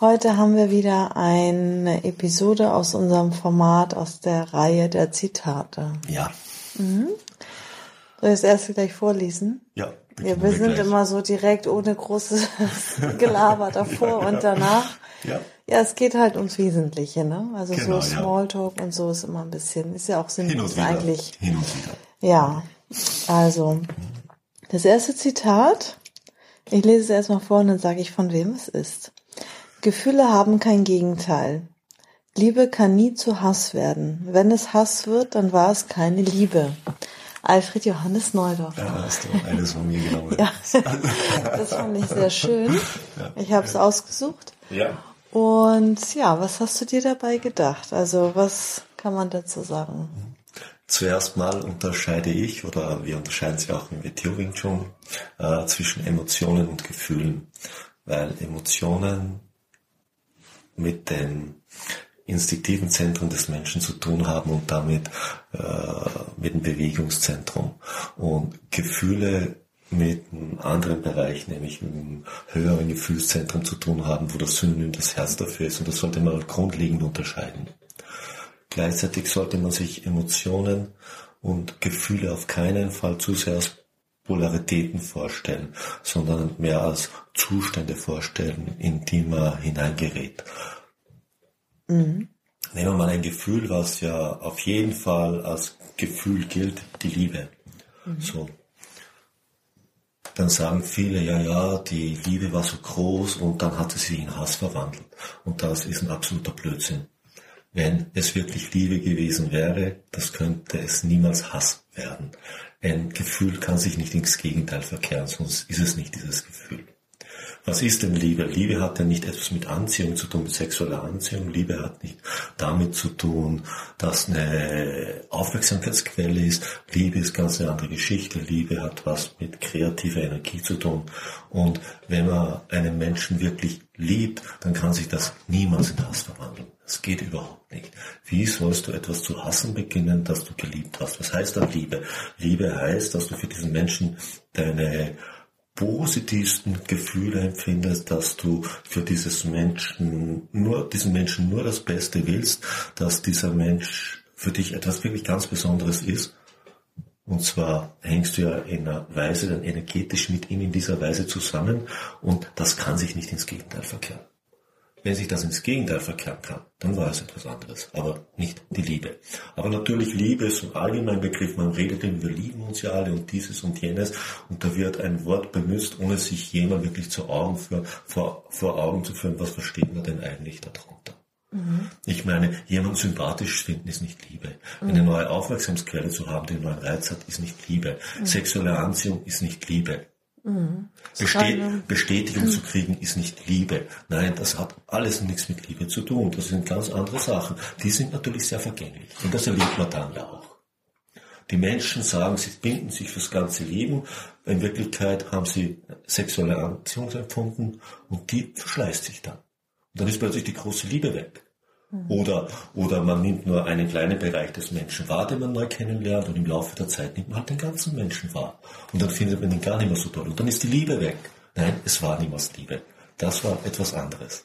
Heute haben wir wieder eine Episode aus unserem Format aus der Reihe der Zitate. Ja. Mhm. Soll ich das erste gleich vorlesen? Ja. Ja, wir sind gleich. immer so direkt ohne großes Gelaber davor und danach. Ja. Ja, es geht halt ums Wesentliche, ne? Also Genau, so ja. Smalltalk und so ist immer ein bisschen, ist ja auch sinnlos eigentlich. Hin und wieder. Ja, also das erste Zitat, ich lese es erstmal vor und dann sage ich, von wem es ist. Gefühle haben kein Gegenteil. Liebe kann nie zu Hass werden. Wenn es Hass wird, dann war es keine Liebe. Alfred Johannes Neudorf. Ja, hast du eines von mir genommen. Ja, das fand ich sehr schön. Ich habe es ausgesucht. ja. Und ja, was hast du dir dabei gedacht? Also was kann man dazu sagen? Zuerst mal unterscheide ich, oder wir unterscheiden sie auch im Wing Chun, äh, zwischen Emotionen und Gefühlen. Weil Emotionen mit den instinktiven Zentren des Menschen zu tun haben und damit äh, mit dem Bewegungszentrum. Und Gefühle mit einem anderen Bereich, nämlich mit einem höheren Gefühlszentrum zu tun haben, wo das Synonym das Herz dafür ist. Und das sollte man grundlegend unterscheiden. Gleichzeitig sollte man sich Emotionen und Gefühle auf keinen Fall zu sehr als Polaritäten vorstellen, sondern mehr als Zustände vorstellen, in die man hineingerät. Nehmen wir mal ein Gefühl, was ja auf jeden Fall als Gefühl gilt, die Liebe. So. Dann sagen viele, ja, ja, die Liebe war so groß und dann hat sie sich in Hass verwandelt. Und das ist ein absoluter Blödsinn. Wenn es wirklich Liebe gewesen wäre, das könnte es niemals Hass werden. Ein Gefühl kann sich nicht ins Gegenteil verkehren, sonst ist es nicht dieses Gefühl. Was ist denn Liebe? Liebe hat ja nicht etwas mit Anziehung zu tun, mit sexueller Anziehung. Liebe hat nicht damit zu tun, dass eine Aufmerksamkeitsquelle ist. Liebe ist ganz eine andere Geschichte. Liebe hat was mit kreativer Energie zu tun. Und wenn man einen Menschen wirklich liebt, dann kann sich das niemals in Hass verwandeln. Das geht überhaupt nicht. Wie sollst du etwas zu hassen beginnen, das du geliebt hast? Was heißt dann Liebe? Liebe heißt, dass du für diesen Menschen deine positivsten Gefühle empfindest, dass du für dieses Menschen nur, diesen Menschen nur das Beste willst, dass dieser Mensch für dich etwas wirklich ganz Besonderes ist. Und zwar hängst du ja in einer Weise dann energetisch mit ihm in dieser Weise zusammen und das kann sich nicht ins Gegenteil verkehren. Wenn sich das ins Gegenteil verkehren kann, dann war es etwas anderes, aber nicht die Liebe. Aber natürlich Liebe ist ein allgemeiner Begriff, man redet eben, wir lieben uns ja alle und dieses und jenes und da wird ein Wort benutzt, ohne sich jemand wirklich zu Augen für, vor, vor Augen zu führen, was versteht man denn eigentlich darunter. Ich meine, jemanden sympathisch finden ist nicht Liebe. Eine neue Aufmerksamkeitsquelle zu haben, die einen neuen Reiz hat, ist nicht Liebe. Sexuelle Anziehung ist nicht Liebe. Beste Bestätigung zu kriegen ist nicht Liebe. Nein, das hat alles nichts mit Liebe zu tun. Das sind ganz andere Sachen. Die sind natürlich sehr vergänglich. Und das erlebt man dann ja auch. Die Menschen sagen, sie binden sich fürs ganze Leben. In Wirklichkeit haben sie sexuelle Anziehung empfunden und die verschleißt sich dann. Und dann ist plötzlich die große Liebe weg. Oder, oder man nimmt nur einen kleinen Bereich des Menschen wahr, den man neu kennenlernt und im Laufe der Zeit nimmt man halt den ganzen Menschen wahr. Und dann findet man ihn gar nicht mehr so toll. Und dann ist die Liebe weg. Nein, es war niemals Liebe. Das war etwas anderes.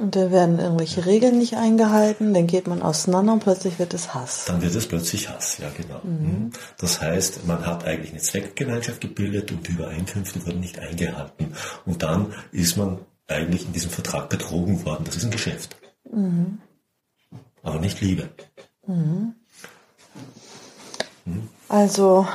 Und da werden irgendwelche Regeln nicht eingehalten, dann geht man auseinander und plötzlich wird es Hass. Dann wird es plötzlich Hass, ja genau. Mhm. Das heißt, man hat eigentlich eine Zweckgemeinschaft gebildet und die Übereinkünfte wurden nicht eingehalten. Und dann ist man eigentlich in diesem Vertrag betrogen worden. Das ist ein Geschäft. Aber nicht Liebe. Also,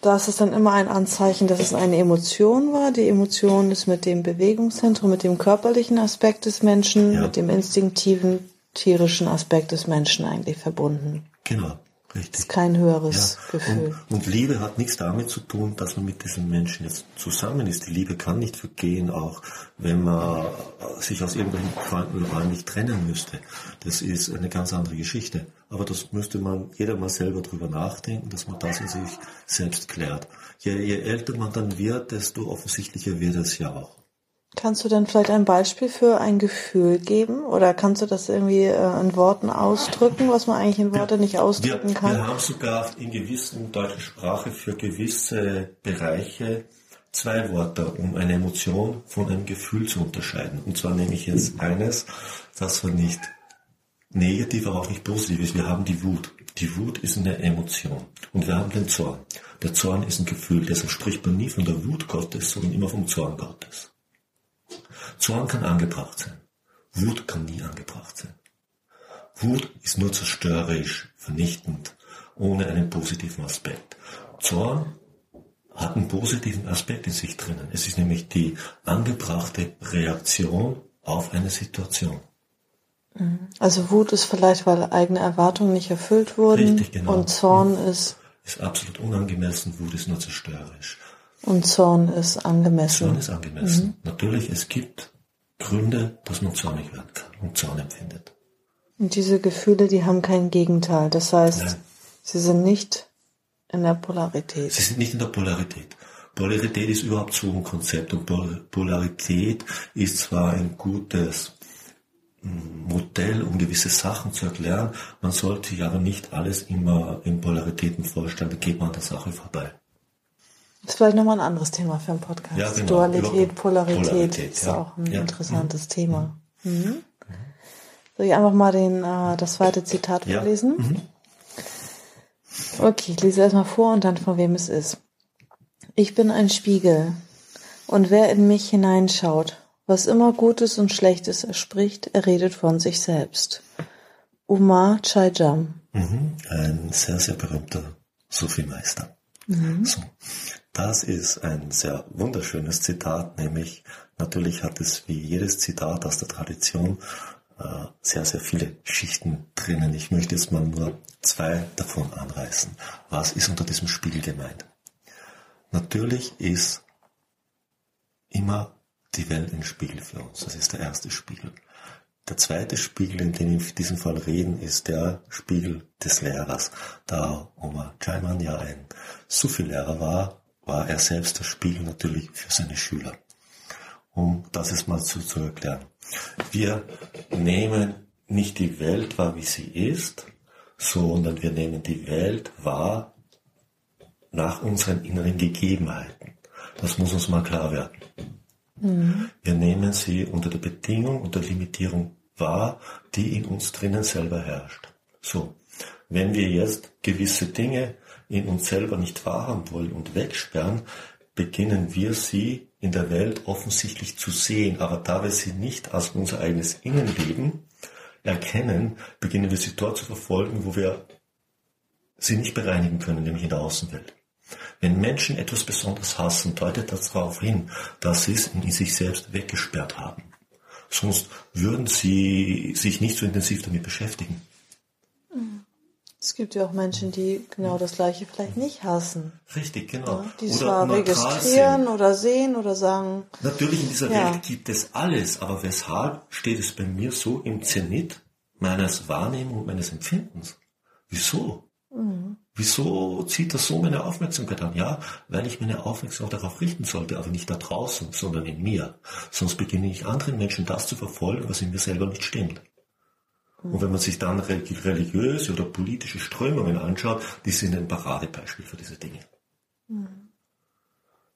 das ist dann immer ein Anzeichen, dass es eine Emotion war. Die Emotion ist mit dem Bewegungszentrum, mit dem körperlichen Aspekt des Menschen, Ja. mit dem instinktiven, tierischen Aspekt des Menschen eigentlich verbunden. Genau, Richtig. Das ist kein höheres ja. Gefühl. Und, und, Liebe hat nichts damit zu tun, dass man mit diesen Menschen jetzt zusammen ist. Die Liebe kann nicht vergehen, auch wenn man sich aus irgendwelchen Gründen räumlich trennen müsste. Das ist eine ganz andere Geschichte. Aber das müsste man jeder mal selber drüber nachdenken, dass man das in sich selbst klärt. Je, je älter man dann wird, desto offensichtlicher wird es ja auch. Kannst du denn vielleicht ein Beispiel für ein Gefühl geben? Oder kannst du das irgendwie äh, in Worten ausdrücken, was man eigentlich in Worte nicht ausdrücken wir, kann? Wir haben sogar in gewissen deutschen Sprache für gewisse Bereiche zwei Worte, um eine Emotion von einem Gefühl zu unterscheiden. Und zwar nehme ich jetzt eines, das war nicht negativ, aber auch nicht positiv ist. Wir haben die Wut. Die Wut ist eine Emotion. Und wir haben den Zorn. Der Zorn ist ein Gefühl. Deshalb spricht man nie von der Wut Gottes, sondern immer vom Zorn Gottes. Zorn kann angebracht sein. Wut kann nie angebracht sein. Wut ist nur zerstörerisch, vernichtend, ohne einen positiven Aspekt. Zorn hat einen positiven Aspekt in sich drinnen. Es ist nämlich die angebrachte Reaktion auf eine Situation. Mhm. Also Wut ist vielleicht, weil eigene Erwartungen nicht erfüllt wurden. Richtig, genau. Und Zorn mhm. ist. Ist absolut unangemessen, Wut ist nur zerstörerisch. Und Zorn ist angemessen. Zorn ist angemessen. Mhm. Natürlich, es gibt Gründe, dass man zornig werden kann und Zorn empfindet. Und diese Gefühle, die haben kein Gegenteil. Das heißt, Nein. sie sind nicht in der Polarität. Sie sind nicht in der Polarität. Polarität ist überhaupt so ein Konzept und Polarität ist zwar ein gutes hm, Modell, um gewisse Sachen zu erklären, man sollte aber nicht alles immer in Polaritäten vorstellen, da geht man an der Sache vorbei. Das ist vielleicht nochmal ein anderes Thema für einen Podcast. Ja, genau. Dualität, Polarität, Polarität ist ja. auch ein ja. interessantes mhm. Thema. Mhm. Soll ich einfach mal den, äh, das zweite Zitat vorlesen? Mhm. Okay, ich lese erstmal vor und dann von wem es ist. Ich bin ein Spiegel und wer in mich hineinschaut, was immer Gutes und Schlechtes erspricht, er redet von sich selbst. Umar Chaijam. Mhm. Ein sehr, sehr berühmter Sufi-Meister. Mhm. So. Das ist ein sehr wunderschönes Zitat, nämlich natürlich hat es wie jedes Zitat aus der Tradition äh, sehr, sehr viele Schichten drinnen. Ich möchte jetzt mal nur zwei davon anreißen. Was ist unter diesem Spiegel gemeint? Natürlich ist immer die Welt ein Spiegel für uns. Das ist der erste Spiegel. Der zweite Spiegel, in dem wir in diesem Fall reden, ist der Spiegel des Lehrers. Da Omar Jaiman ja ein Sufi-Lehrer war, war er selbst der Spiegel natürlich für seine Schüler. Um das jetzt mal zu, zu erklären. Wir nehmen nicht die Welt wahr, wie sie ist, sondern wir nehmen die Welt wahr nach unseren inneren Gegebenheiten. Das muss uns mal klar werden. Mhm. Wir nehmen sie unter der Bedingung, unter Limitierung wahr, die in uns drinnen selber herrscht. So, wenn wir jetzt gewisse Dinge in uns selber nicht wahrhaben wollen und wegsperren, beginnen wir sie in der Welt offensichtlich zu sehen. Aber da wir sie nicht als unser eigenes Innenleben erkennen, beginnen wir sie dort zu verfolgen, wo wir sie nicht bereinigen können, nämlich in der Außenwelt. Wenn Menschen etwas besonders hassen, deutet das darauf hin, dass sie es in sich selbst weggesperrt haben. Sonst würden sie sich nicht so intensiv damit beschäftigen. Es gibt ja auch Menschen, die genau das Gleiche vielleicht nicht hassen. Richtig, genau. Ja, die oder zwar registrieren sind. oder sehen oder sagen. Natürlich in dieser ja. Welt gibt es alles, aber weshalb steht es bei mir so im Zenit meines Wahrnehmung und meines Empfindens? Wieso? Mhm. Wieso zieht das so meine Aufmerksamkeit an? Ja, weil ich meine Aufmerksamkeit darauf richten sollte, aber nicht da draußen, sondern in mir. Sonst beginne ich anderen Menschen das zu verfolgen, was in mir selber nicht stimmt. Und wenn man sich dann religiöse oder politische Strömungen anschaut, die sind ein Paradebeispiel für diese Dinge.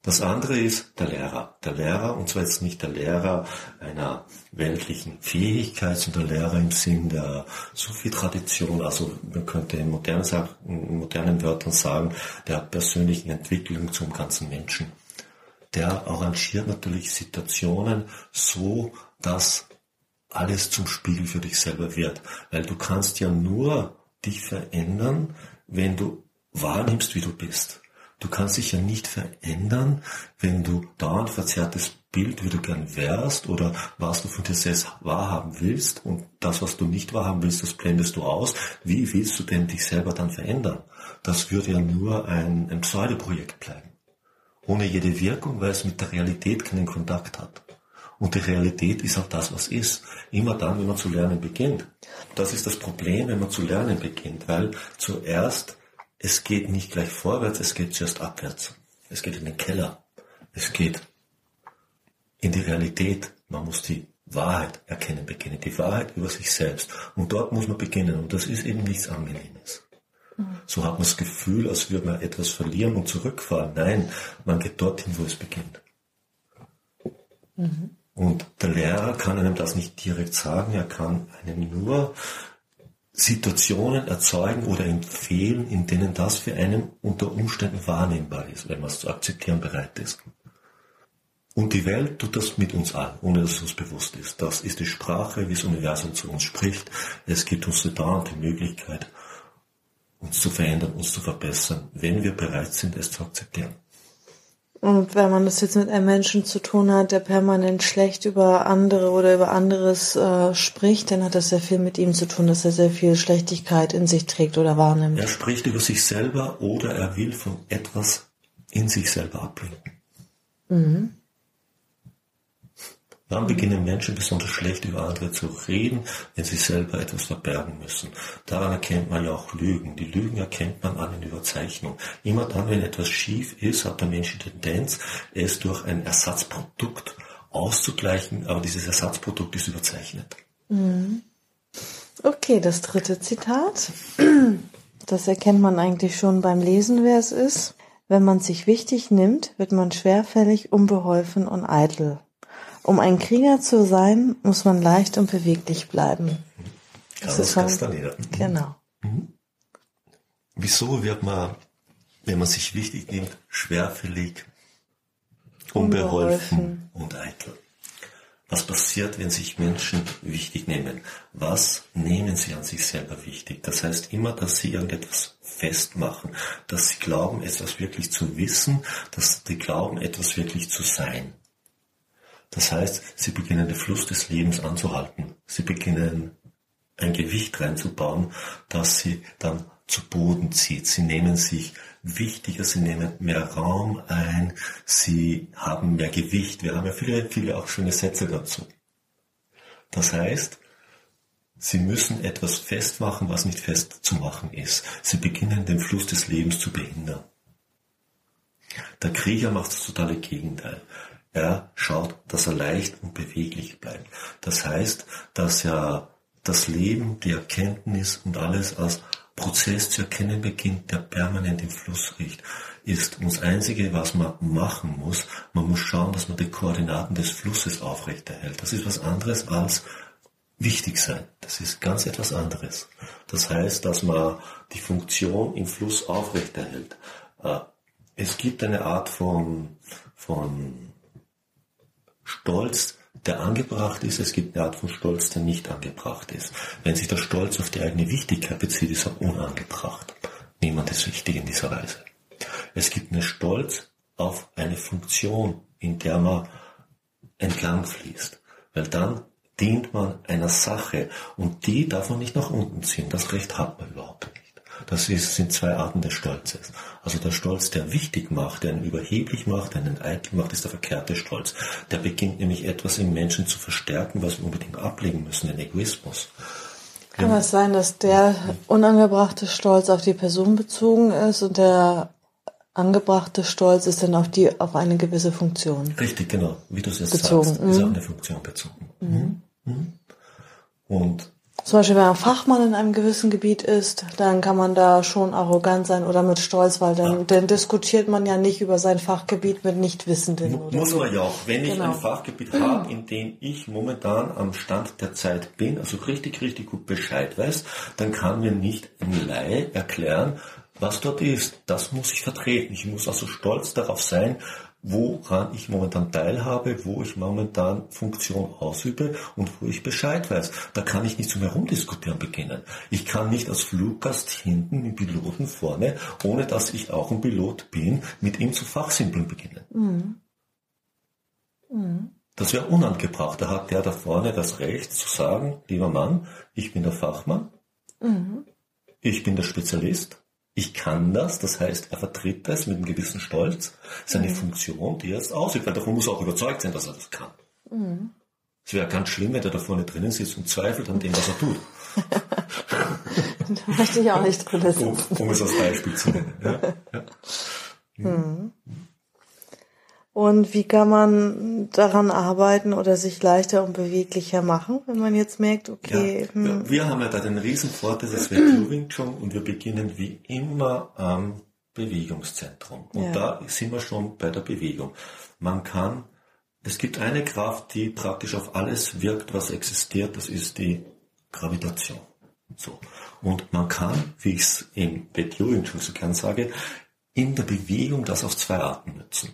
Das andere ist der Lehrer. Der Lehrer, und zwar jetzt nicht der Lehrer einer weltlichen Fähigkeit, sondern der Lehrer im Sinn der Sufi-Tradition, also man könnte in modernen, in modernen Wörtern sagen, der persönlichen Entwicklung zum ganzen Menschen. Der arrangiert natürlich Situationen so, dass alles zum Spiegel für dich selber wird. Weil du kannst ja nur dich verändern, wenn du wahrnimmst, wie du bist. Du kannst dich ja nicht verändern, wenn du dauernd verzerrtes Bild, wie du gern wärst oder was du von dir selbst wahrhaben willst und das, was du nicht wahrhaben willst, das blendest du aus. Wie willst du denn dich selber dann verändern? Das würde ja nur ein, ein Pseudoprojekt bleiben. Ohne jede Wirkung, weil es mit der Realität keinen Kontakt hat. Und die Realität ist auch das, was ist. Immer dann, wenn man zu lernen beginnt. Das ist das Problem, wenn man zu lernen beginnt, weil zuerst, es geht nicht gleich vorwärts, es geht zuerst abwärts. Es geht in den Keller. Es geht in die Realität. Man muss die Wahrheit erkennen beginnen, die Wahrheit über sich selbst. Und dort muss man beginnen. Und das ist eben nichts Angenehmes. So hat man das Gefühl, als würde man etwas verlieren und zurückfahren. Nein, man geht dorthin, wo es beginnt. Mhm. Und der Lehrer kann einem das nicht direkt sagen, er kann einem nur Situationen erzeugen oder empfehlen, in denen das für einen unter Umständen wahrnehmbar ist, wenn man es zu akzeptieren bereit ist. Und die Welt tut das mit uns allen, ohne dass es uns bewusst ist. Das ist die Sprache, wie das Universum zu uns spricht. Es gibt uns dauernd die Möglichkeit, uns zu verändern, uns zu verbessern, wenn wir bereit sind, es zu akzeptieren. Und wenn man das jetzt mit einem Menschen zu tun hat, der permanent schlecht über andere oder über anderes äh, spricht, dann hat das sehr viel mit ihm zu tun, dass er sehr viel Schlechtigkeit in sich trägt oder wahrnimmt. Er spricht über sich selber oder er will von etwas in sich selber ablenken. Mhm. Wann beginnen Menschen besonders schlecht über andere zu reden, wenn sie selber etwas verbergen müssen? Daran erkennt man ja auch Lügen. Die Lügen erkennt man an den Überzeichnungen. Immer dann, wenn etwas schief ist, hat der Mensch die Tendenz, es durch ein Ersatzprodukt auszugleichen, aber dieses Ersatzprodukt ist überzeichnet. Mhm. Okay, das dritte Zitat. Das erkennt man eigentlich schon beim Lesen, wer es ist. Wenn man sich wichtig nimmt, wird man schwerfällig, unbeholfen und eitel. Um ein Krieger zu sein, muss man leicht und beweglich bleiben. Das ist schon, mhm. genau. Mhm. Wieso wird man, wenn man sich wichtig nimmt, schwerfällig, unbeholfen, unbeholfen. und eitel? Was passiert, wenn sich Menschen wichtig nehmen? Was nehmen sie an sich selber wichtig? Das heißt immer, dass sie irgendetwas festmachen, dass sie glauben, etwas wirklich zu wissen, dass sie glauben, etwas wirklich zu sein. Das heißt, sie beginnen den Fluss des Lebens anzuhalten. Sie beginnen ein Gewicht reinzubauen, das sie dann zu Boden zieht. Sie nehmen sich wichtiger, sie nehmen mehr Raum ein, sie haben mehr Gewicht. Wir haben ja viele, viele auch schöne Sätze dazu. Das heißt, sie müssen etwas festmachen, was nicht festzumachen ist. Sie beginnen den Fluss des Lebens zu behindern. Der Krieger macht das totale Gegenteil. Er schaut, dass er leicht und beweglich bleibt. Das heißt, dass er das Leben, die Erkenntnis und alles als Prozess zu erkennen beginnt, der permanent im Fluss riecht, ist. Das Einzige, was man machen muss, man muss schauen, dass man die Koordinaten des Flusses aufrechterhält. Das ist was anderes als wichtig sein. Das ist ganz etwas anderes. Das heißt, dass man die Funktion im Fluss aufrechterhält. Äh, es gibt eine Art von, von Stolz, der angebracht ist, es gibt eine Art von Stolz, der nicht angebracht ist. Wenn sich der Stolz auf die eigene Wichtigkeit bezieht, ist er unangebracht. Niemand ist wichtig in dieser Weise. Es gibt einen Stolz auf eine Funktion, in der man entlang fließt. Weil dann dient man einer Sache und die darf man nicht nach unten ziehen. Das Recht hat man überhaupt nicht. Das ist, sind zwei Arten des Stolzes. Also der Stolz, der wichtig macht, der einen überheblich macht, der einen eitel macht, ist der verkehrte Stolz. Der beginnt nämlich etwas im Menschen zu verstärken, was wir unbedingt ablegen müssen, den Egoismus. Kann es sein, dass der unangebrachte Stolz auf die Person bezogen ist und der angebrachte Stolz ist dann auf die auf eine gewisse Funktion. Richtig, genau, wie du es jetzt bezogen. sagst, ist auf mhm. eine Funktion bezogen. Mhm. Mhm. Und zum Beispiel, wenn man Fachmann in einem gewissen Gebiet ist, dann kann man da schon arrogant sein oder mit Stolz, weil dann, dann diskutiert man ja nicht über sein Fachgebiet mit Nichtwissenden. Oder Muss man ja auch. Wenn genau. ich ein Fachgebiet habe, in dem ich momentan am Stand der Zeit bin, also richtig, richtig gut Bescheid weiß, dann kann mir nicht ein Laie erklären, was dort ist. Das muss ich vertreten. Ich muss also stolz darauf sein, woran ich momentan teilhabe, wo ich momentan Funktion ausübe und wo ich Bescheid weiß. Da kann ich nicht zum Herumdiskutieren beginnen. Ich kann nicht als Fluggast hinten mit Piloten vorne, ohne dass ich auch ein Pilot bin, mit ihm zu Fachsimpeln beginnen. Mhm. Mhm. Das wäre unangebracht. Da hat der da vorne das Recht zu sagen, lieber Mann, ich bin der Fachmann, mhm. ich bin der Spezialist, ich kann das, das heißt, er vertritt das mit einem gewissen Stolz, seine mhm. Funktion, die er jetzt ausübt, weil davon muss er auch überzeugt sein, dass er das kann. Mhm. Es wäre ganz schlimm, wenn er da vorne drinnen sitzt und zweifelt an dem, was er tut. da möchte ich auch nicht drin sitzen. Um, um es als Beispiel zu nennen. Ja? Ja. Mhm. Und wie kann man daran arbeiten oder sich leichter und beweglicher machen, wenn man jetzt merkt, okay. Ja, hm. Wir haben ja da den riesen Vorteil, dass wir Chun und wir beginnen wie immer am Bewegungszentrum. Und ja. da sind wir schon bei der Bewegung. Man kann, es gibt eine Kraft, die praktisch auf alles wirkt, was existiert, das ist die Gravitation. So. Und man kann, wie ich es im Wing Chun so gern sage, in der Bewegung das auf zwei Arten nutzen.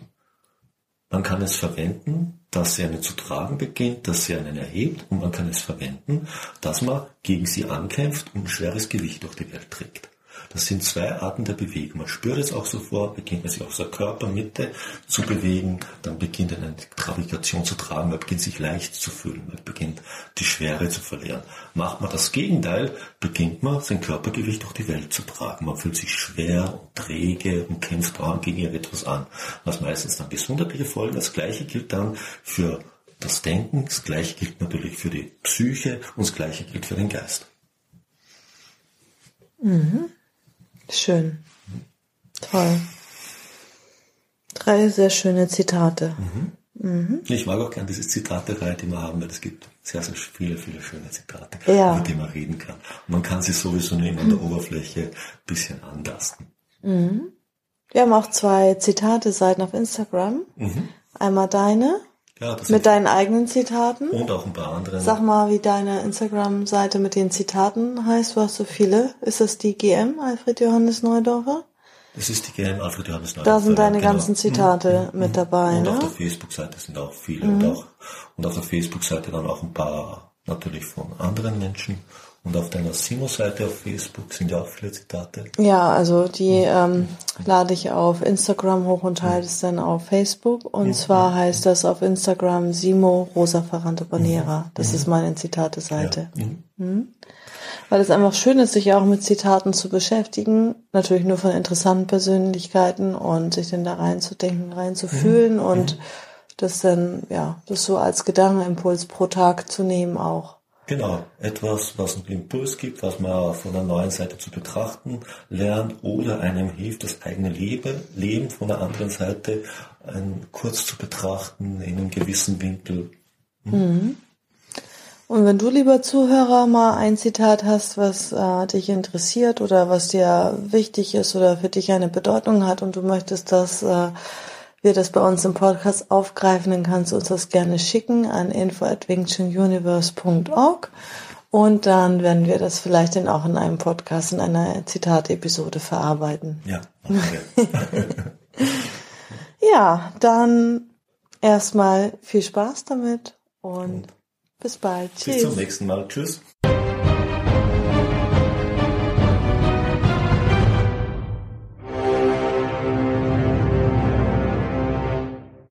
Man kann es verwenden, dass sie einen zu tragen beginnt, dass sie einen erhebt und man kann es verwenden, dass man gegen sie ankämpft und ein schweres Gewicht durch die Welt trägt. Das sind zwei Arten der Bewegung. Man spürt es auch sofort, beginnt man sich aus der Körpermitte zu bewegen, dann beginnt eine Gravitation zu tragen, man beginnt sich leicht zu fühlen, man beginnt die Schwere zu verlieren. Macht man das Gegenteil, beginnt man sein Körpergewicht durch die Welt zu tragen. Man fühlt sich schwer und träge und kämpft dauernd gegen etwas an, was meistens dann gesundheitliche Folgen. Das gleiche gilt dann für das Denken, das gleiche gilt natürlich für die Psyche und das gleiche gilt für den Geist. Mhm. Schön. Toll. Drei sehr schöne Zitate. Mhm. Mhm. Ich mag auch gerne diese Zitate-Reihe, die wir haben, weil es gibt sehr, sehr viele, viele schöne Zitate, ja. über die man reden kann. Und man kann sie sowieso nur an der Oberfläche ein bisschen anlasten. Mhm. Wir haben auch zwei Zitate-Seiten auf Instagram. Mhm. Einmal deine ja, mit deinen eigenen Zitaten. Und auch ein paar andere. Sag mal, wie deine Instagram-Seite mit den Zitaten heißt. Du hast so viele. Ist das die GM, Alfred Johannes Neudorfer? Das ist die GM, Alfred Johannes Neudorfer. Da sind deine genau. ganzen Zitate mhm. mit dabei, Und ne? auf der Facebook-Seite sind auch viele. Mhm. Und, auch, und auf der Facebook-Seite dann auch ein paar natürlich von anderen Menschen. Und auf deiner Simo-Seite auf Facebook sind ja auch viele Zitate. Ja, also die ähm, lade ich auf Instagram hoch und teile es dann auf Facebook. Und zwar heißt das auf Instagram Simo Rosa Ferrante Bonera. Das ist meine Zitate-Seite. Ja. Mhm. Weil es einfach schön ist, sich auch mit Zitaten zu beschäftigen. Natürlich nur von interessanten Persönlichkeiten und sich dann da reinzudenken, reinzufühlen mhm. und das dann, ja, das so als Gedankenimpuls pro Tag zu nehmen auch. Genau, etwas, was einen Impuls gibt, was man von der neuen Seite zu betrachten lernt oder einem hilft, das eigene Leben, Leben von der anderen Seite ein, kurz zu betrachten in einem gewissen Winkel. Hm. Mhm. Und wenn du, lieber Zuhörer, mal ein Zitat hast, was äh, dich interessiert oder was dir wichtig ist oder für dich eine Bedeutung hat und du möchtest das äh, wir das bei uns im Podcast aufgreifen, dann kannst du uns das gerne schicken an info@wingchununiverse.org und dann werden wir das vielleicht dann auch in einem Podcast, in einer Zitat-Episode verarbeiten. Ja. Okay. ja, dann erstmal viel Spaß damit und bis bald. Tschüss. Bis zum nächsten Mal. Tschüss.